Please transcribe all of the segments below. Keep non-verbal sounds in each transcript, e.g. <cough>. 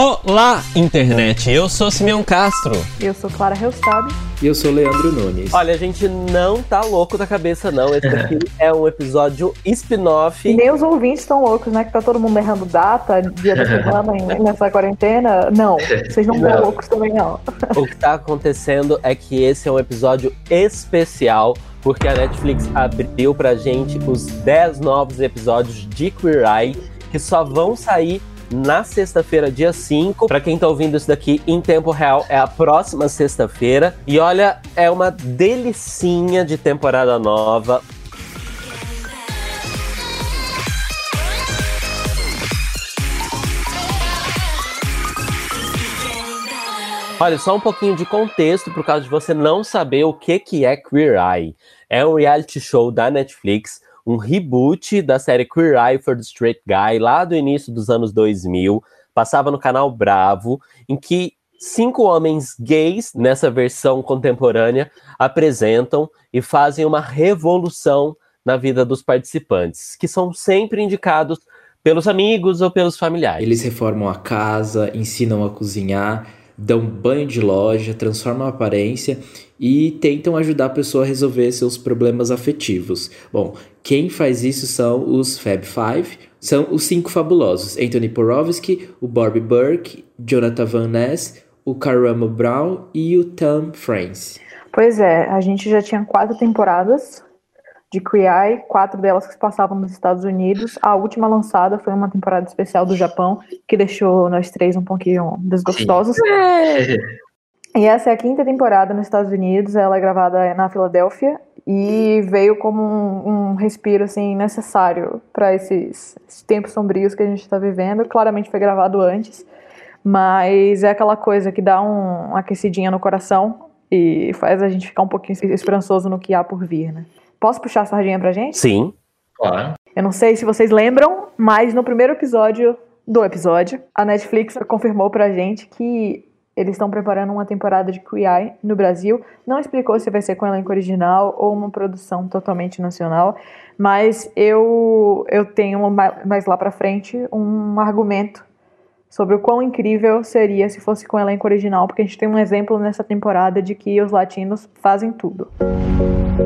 Olá, internet! Eu sou Simeão Castro. Eu sou Clara Reustado. E eu sou Leandro Nunes. Olha, a gente não tá louco da cabeça, não. Esse aqui <laughs> é um episódio spin-off. E nem os ouvintes estão loucos, né? Que tá todo mundo errando data, dia da semana <laughs> nessa quarentena. Não, vocês não estão loucos também, não. O que tá acontecendo é que esse é um episódio especial porque a Netflix abriu pra gente os 10 novos episódios de Queer Eye que só vão sair na sexta-feira, dia 5. Para quem tá ouvindo isso daqui em tempo real, é a próxima sexta-feira. E olha, é uma delicinha de temporada nova. Olha, só um pouquinho de contexto por causa de você não saber o que, que é Queer Eye. É um reality show da Netflix um reboot da série Queer Eye for the Straight Guy, lá do início dos anos 2000, passava no canal Bravo, em que cinco homens gays, nessa versão contemporânea, apresentam e fazem uma revolução na vida dos participantes, que são sempre indicados pelos amigos ou pelos familiares. Eles reformam a casa, ensinam a cozinhar, dão banho de loja, transformam a aparência e tentam ajudar a pessoa a resolver seus problemas afetivos. Bom, quem faz isso são os Fab Five, são os cinco fabulosos: Anthony Porowski, o Bobby Burke, Jonathan Van Ness, o Karamo Brown e o Tom France. Pois é, a gente já tinha quatro temporadas de Eye, quatro delas que se passavam nos Estados Unidos. A última lançada foi uma temporada especial do Japão, que deixou nós três um pouquinho desgostosos. E essa é a quinta temporada nos Estados Unidos, ela é gravada na Filadélfia e veio como um, um respiro assim necessário para esses, esses, tempos sombrios que a gente está vivendo. Claramente foi gravado antes, mas é aquela coisa que dá um, uma aquecidinha no coração e faz a gente ficar um pouquinho esperançoso no que há por vir, né? Posso puxar a sardinha pra gente? Sim. Claro. Eu não sei se vocês lembram, mas no primeiro episódio do episódio, a Netflix confirmou pra gente que eles estão preparando uma temporada de Queer Eye no Brasil. Não explicou se vai ser com elenco original ou uma produção totalmente nacional, mas eu, eu tenho mais lá pra frente um argumento sobre o quão incrível seria se fosse com elenco original, porque a gente tem um exemplo nessa temporada de que os latinos fazem tudo.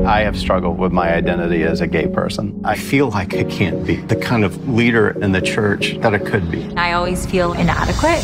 I have struggled with my identity as a gay person. I feel like I can't be the kind of leader in the church that I could be. I always feel inadequate.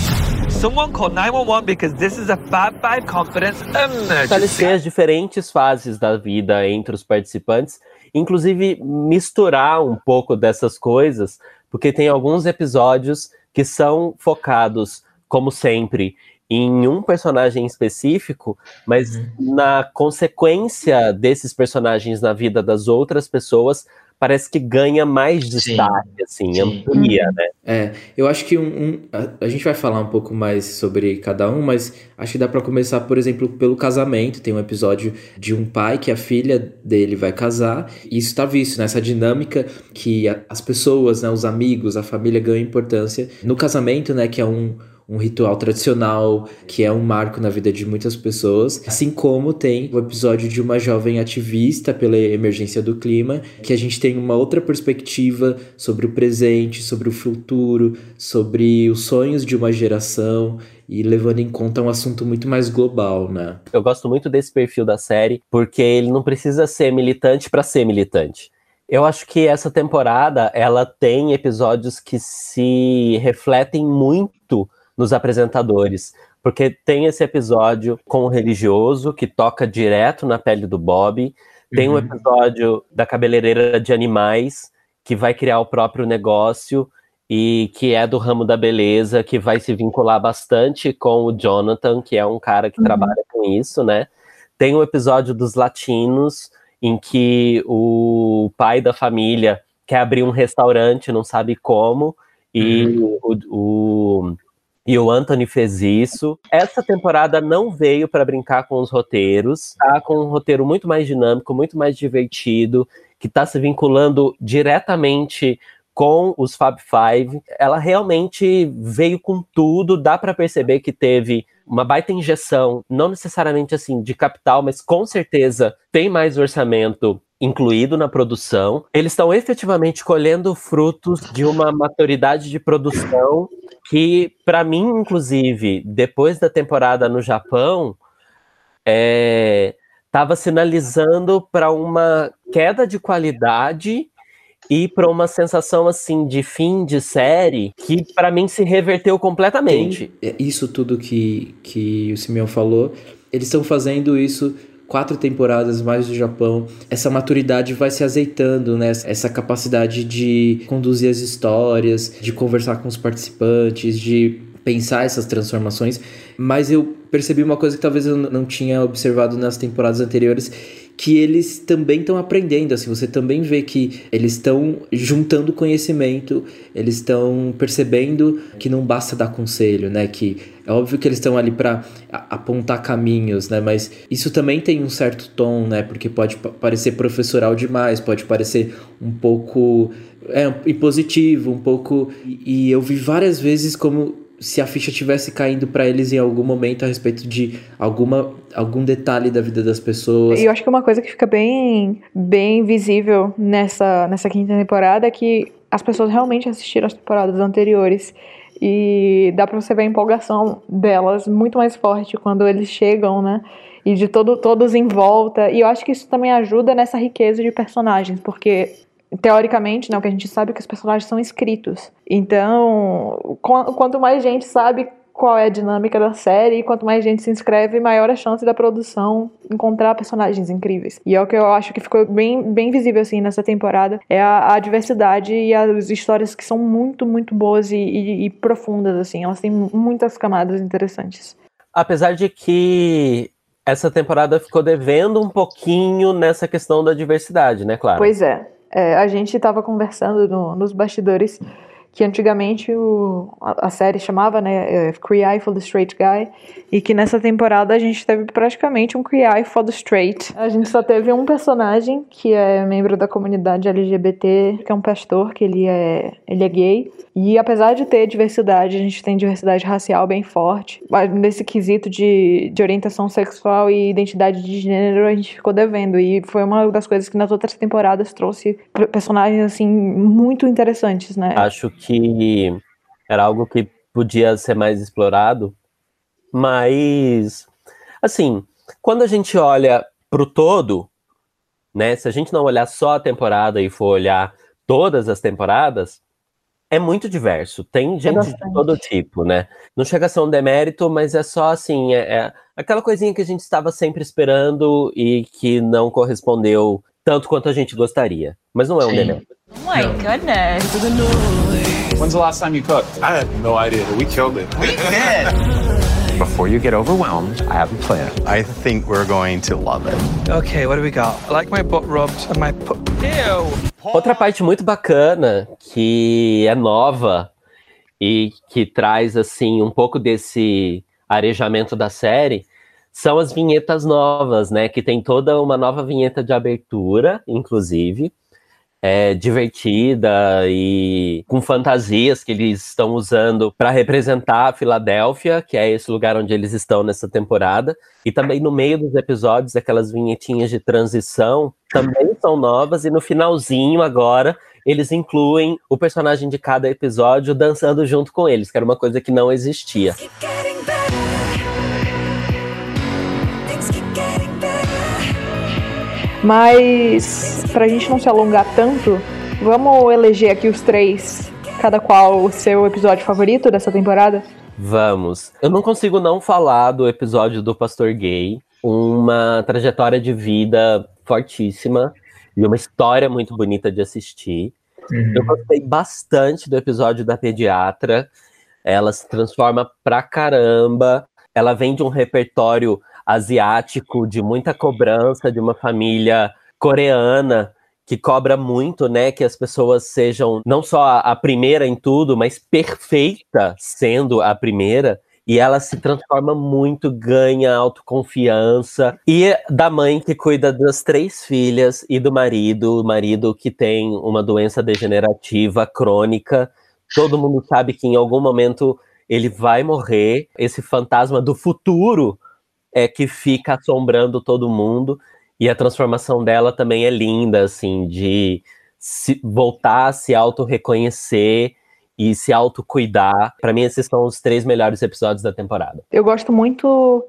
Someone call 911 because this is a Fab Five confidence emergency. As diferentes fases da vida entre os participantes, inclusive misturar um pouco dessas coisas, porque tem alguns episódios que são focados, como sempre, em um personagem específico, mas uhum. na consequência desses personagens na vida das outras pessoas, parece que ganha mais destaque, sim, assim, sim. amplia, né? É, eu acho que um, um a, a, gente vai falar um pouco mais sobre cada um, mas acho que dá para começar, por exemplo, pelo casamento. Tem um episódio de um pai que a filha dele vai casar, e isso tá visto nessa dinâmica que a, as pessoas, né, os amigos, a família ganham importância no casamento, né, que é um um ritual tradicional que é um marco na vida de muitas pessoas, assim como tem o episódio de uma jovem ativista pela emergência do clima, que a gente tem uma outra perspectiva sobre o presente, sobre o futuro, sobre os sonhos de uma geração e levando em conta um assunto muito mais global, né? Eu gosto muito desse perfil da série porque ele não precisa ser militante para ser militante. Eu acho que essa temporada ela tem episódios que se refletem muito nos apresentadores. Porque tem esse episódio com o religioso que toca direto na pele do Bob. Tem uhum. um episódio da cabeleireira de animais que vai criar o próprio negócio e que é do ramo da beleza, que vai se vincular bastante com o Jonathan, que é um cara que uhum. trabalha com isso, né? Tem um episódio dos latinos, em que o pai da família quer abrir um restaurante, não sabe como, e uhum. o, o e o Anthony fez isso. Essa temporada não veio para brincar com os roteiros, tá com um roteiro muito mais dinâmico, muito mais divertido, que está se vinculando diretamente com os Fab Five. Ela realmente veio com tudo, dá para perceber que teve uma baita injeção, não necessariamente assim de capital, mas com certeza tem mais orçamento incluído na produção. Eles estão efetivamente colhendo frutos de uma maturidade de produção que, para mim, inclusive, depois da temporada no Japão, estava é, sinalizando para uma queda de qualidade e para uma sensação assim de fim de série que para mim se reverteu completamente. Tem, é, isso tudo que, que o Simeão falou, eles estão fazendo isso quatro temporadas mais do Japão, essa maturidade vai se azeitando, né? Essa capacidade de conduzir as histórias, de conversar com os participantes, de pensar essas transformações. Mas eu percebi uma coisa que talvez eu não tinha observado nas temporadas anteriores, que eles também estão aprendendo, assim, você também vê que eles estão juntando conhecimento, eles estão percebendo que não basta dar conselho, né? Que é óbvio que eles estão ali para apontar caminhos, né? Mas isso também tem um certo tom, né? Porque pode parecer professoral demais, pode parecer um pouco é, impositivo, um pouco. E eu vi várias vezes como se a ficha tivesse caindo para eles em algum momento a respeito de alguma algum detalhe da vida das pessoas. E eu acho que uma coisa que fica bem bem visível nessa nessa quinta temporada é que as pessoas realmente assistiram as temporadas anteriores e dá para você ver a empolgação delas muito mais forte quando eles chegam, né? E de todo, todos em volta. E eu acho que isso também ajuda nessa riqueza de personagens, porque teoricamente, né, o que a gente sabe é que os personagens são escritos. Então, quanto mais gente sabe qual é a dinâmica da série, e quanto mais gente se inscreve, maior a chance da produção encontrar personagens incríveis. E é o que eu acho que ficou bem, bem visível assim nessa temporada, é a, a diversidade e as histórias que são muito, muito boas e, e, e profundas, assim. Elas têm muitas camadas interessantes. Apesar de que essa temporada ficou devendo um pouquinho nessa questão da diversidade, né, claro? Pois é. É, a gente estava conversando no, nos bastidores que antigamente o, a, a, série chamava, né, Queer é, Eye for the Straight Guy, e que nessa temporada a gente teve praticamente um Queer Eye for the Straight. A gente só teve um personagem que é membro da comunidade LGBT, que é um pastor, que ele é, ele é gay, e apesar de ter diversidade, a gente tem diversidade racial bem forte, mas nesse quesito de, de orientação sexual e identidade de gênero a gente ficou devendo, e foi uma das coisas que nas outras temporadas trouxe personagens, assim, muito interessantes, né? Acho que era algo que podia ser mais explorado, mas assim, quando a gente olha para o todo, né? Se a gente não olhar só a temporada e for olhar todas as temporadas, é muito diverso. Tem é gente de todo tipo, né? Não chega a ser um demérito, mas é só assim, é, é aquela coisinha que a gente estava sempre esperando e que não correspondeu tanto quanto a gente gostaria. Mas não é um Sim. demérito. Oh my goodness. When's the last time you cooked? I had no idea. We killed it. We did. Before you get overwhelmed, I have a plan. I think we're going to love it. Okay, what do we got? I like my butt rubbed and my put. Ew. Outra parte muito bacana que é nova e que traz assim um pouco desse arejamento da série são as vinhetas novas, né? Que tem toda uma nova vinheta de abertura, inclusive, é, divertida e com fantasias que eles estão usando para representar a Filadélfia, que é esse lugar onde eles estão nessa temporada. E também no meio dos episódios, aquelas vinhetinhas de transição também são novas. E no finalzinho, agora, eles incluem o personagem de cada episódio dançando junto com eles, que era uma coisa que não existia. Mas, pra gente não se alongar tanto, vamos eleger aqui os três, cada qual o seu episódio favorito dessa temporada? Vamos. Eu não consigo não falar do episódio do Pastor Gay, uma trajetória de vida fortíssima e uma história muito bonita de assistir. Uhum. Eu gostei bastante do episódio da pediatra. Ela se transforma pra caramba. Ela vem de um repertório asiático, de muita cobrança, de uma família coreana que cobra muito, né, que as pessoas sejam não só a, primeira em tudo, mas perfeita sendo a primeira e ela se transforma muito, ganha autoconfiança. E da mãe que cuida das três filhas e do marido, o marido que tem uma doença degenerativa crônica. Todo mundo sabe que em algum momento ele vai morrer. Esse fantasma do futuro é que fica assombrando todo mundo. E a transformação dela também é linda, assim, de se voltar a se auto-reconhecer e se autocuidar. Para mim, esses são os três melhores episódios da temporada. Eu gosto muito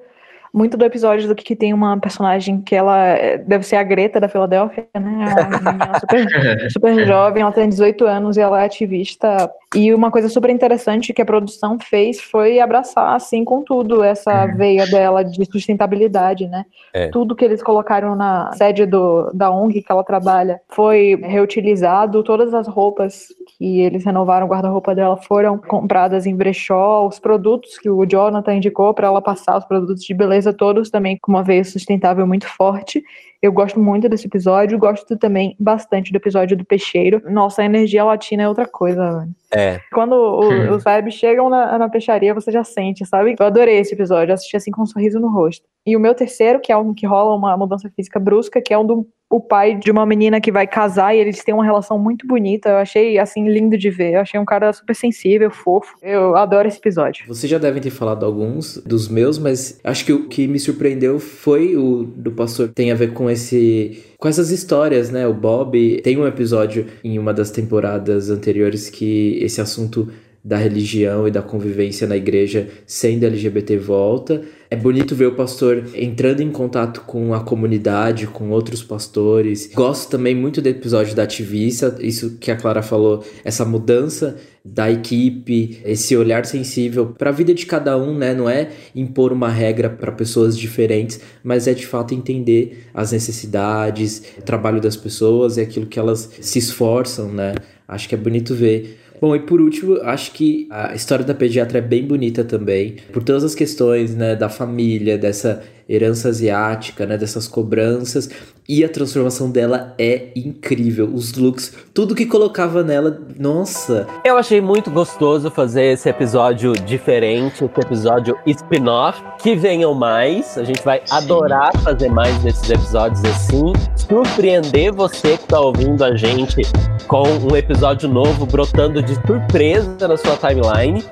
muito do episódio do que tem uma personagem que ela é, deve ser a Greta da Filadélfia, né? Uma super, <laughs> super jovem, ela tem 18 anos e ela é ativista. E uma coisa super interessante que a produção fez foi abraçar, assim, com tudo, essa uhum. veia dela de sustentabilidade, né? É. Tudo que eles colocaram na sede do, da ONG que ela trabalha foi reutilizado, todas as roupas que eles renovaram o guarda-roupa dela foram compradas em brechó, os produtos que o Jonathan indicou para ela passar, os produtos de beleza todos também com uma veia sustentável muito forte. Eu gosto muito desse episódio, gosto também bastante do episódio do peixeiro. Nossa, a energia latina é outra coisa, mano. É. Quando o, hum. <laughs> os vibes chegam na, na peixaria, você já sente, sabe? Eu adorei esse episódio, assisti assim com um sorriso no rosto. E o meu terceiro, que é um que rola uma mudança física brusca, que é um do o pai de uma menina que vai casar e eles têm uma relação muito bonita. Eu achei, assim, lindo de ver. Eu achei um cara super sensível, fofo. Eu adoro esse episódio. Vocês já devem ter falado alguns dos meus, mas acho que o que me surpreendeu foi o do pastor. Tem a ver com esse. com essas histórias, né? O Bob tem um episódio em uma das temporadas anteriores que esse assunto da religião e da convivência na igreja sendo LGBT volta. É bonito ver o pastor entrando em contato com a comunidade, com outros pastores. Gosto também muito do episódio da ativista, isso que a Clara falou, essa mudança da equipe, esse olhar sensível para a vida de cada um, né? Não é impor uma regra para pessoas diferentes, mas é de fato entender as necessidades, o trabalho das pessoas e aquilo que elas se esforçam, né? Acho que é bonito ver Bom, e por último, acho que a história da pediatra é bem bonita também, por todas as questões, né, da família, dessa herança asiática, né, dessas cobranças, e a transformação dela é incrível. Os looks, tudo que colocava nela, nossa. Eu achei muito gostoso fazer esse episódio diferente, esse episódio spin-off. Que venham mais, a gente vai Sim. adorar fazer mais desses episódios assim, surpreender você que tá ouvindo a gente com um episódio novo brotando de surpresa na sua timeline.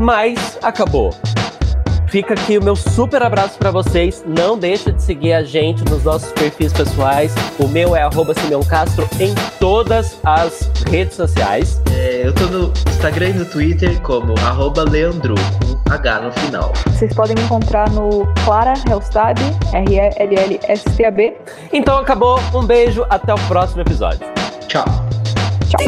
Mas acabou. Fica aqui o meu super abraço para vocês. Não deixa de seguir a gente nos nossos perfis pessoais. O meu é arroba Simeão Castro em todas as redes sociais. É, eu tô no Instagram e no Twitter como arroba Leandro, com H no final. Vocês podem me encontrar no Clara Hellstab, R-E-L-L-S-T-A-B. Então acabou. Um beijo. Até o próximo episódio. Tchau. Tchau.